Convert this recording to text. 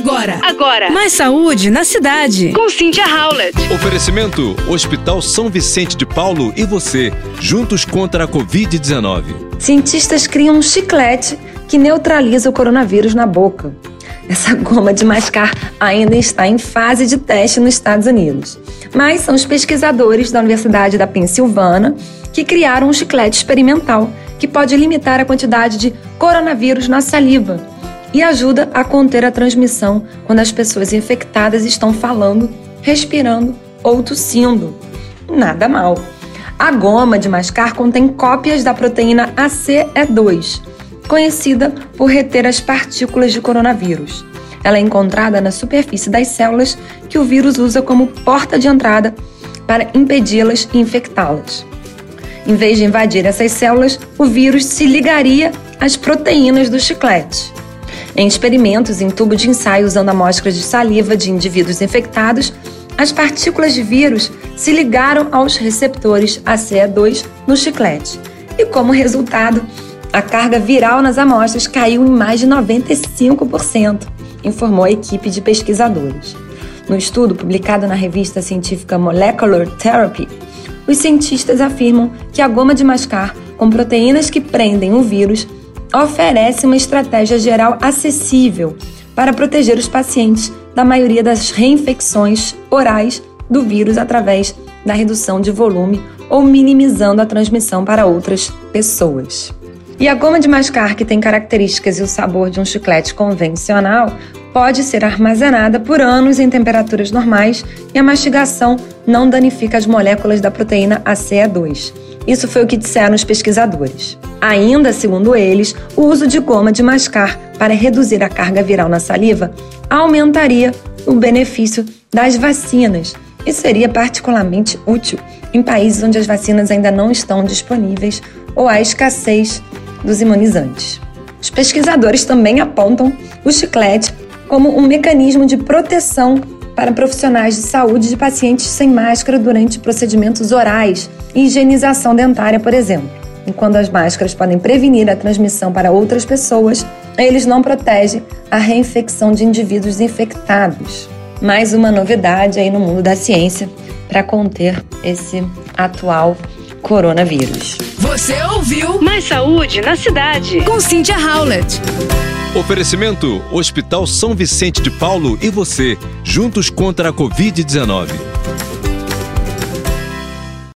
Agora. Agora. Mais saúde na cidade. Com Cynthia Howlett. Oferecimento: Hospital São Vicente de Paulo e você, juntos contra a Covid-19. Cientistas criam um chiclete que neutraliza o coronavírus na boca. Essa goma de mascar ainda está em fase de teste nos Estados Unidos. Mas são os pesquisadores da Universidade da Pensilvânia que criaram um chiclete experimental que pode limitar a quantidade de coronavírus na saliva e ajuda a conter a transmissão quando as pessoas infectadas estão falando, respirando ou tossindo. Nada mal. A goma de mascar contém cópias da proteína ACE2, conhecida por reter as partículas de coronavírus. Ela é encontrada na superfície das células que o vírus usa como porta de entrada para impedi-las e infectá-las. Em vez de invadir essas células, o vírus se ligaria às proteínas do chiclete. Em experimentos em tubo de ensaio usando amostras de saliva de indivíduos infectados, as partículas de vírus se ligaram aos receptores ACE2 no chiclete. E como resultado, a carga viral nas amostras caiu em mais de 95%, informou a equipe de pesquisadores. No estudo publicado na revista científica Molecular Therapy, os cientistas afirmam que a goma de mascar, com proteínas que prendem o vírus, oferece uma estratégia geral acessível para proteger os pacientes da maioria das reinfecções orais do vírus através da redução de volume ou minimizando a transmissão para outras pessoas. E a goma de mascar, que tem características e o sabor de um chiclete convencional, pode ser armazenada por anos em temperaturas normais e a mastigação não danifica as moléculas da proteína ACE2. Isso foi o que disseram os pesquisadores. Ainda, segundo eles, o uso de goma de mascar para reduzir a carga viral na saliva aumentaria o benefício das vacinas e seria particularmente útil em países onde as vacinas ainda não estão disponíveis ou há escassez dos imunizantes. Os pesquisadores também apontam o chiclete como um mecanismo de proteção para profissionais de saúde de pacientes sem máscara durante procedimentos orais e higienização dentária, por exemplo. Enquanto as máscaras podem prevenir a transmissão para outras pessoas, eles não protegem a reinfecção de indivíduos infectados. Mais uma novidade aí no mundo da ciência para conter esse atual coronavírus. Você ouviu Mais saúde na cidade. com Cynthia Howlett. Oferecimento: Hospital São Vicente de Paulo e você, juntos contra a Covid-19.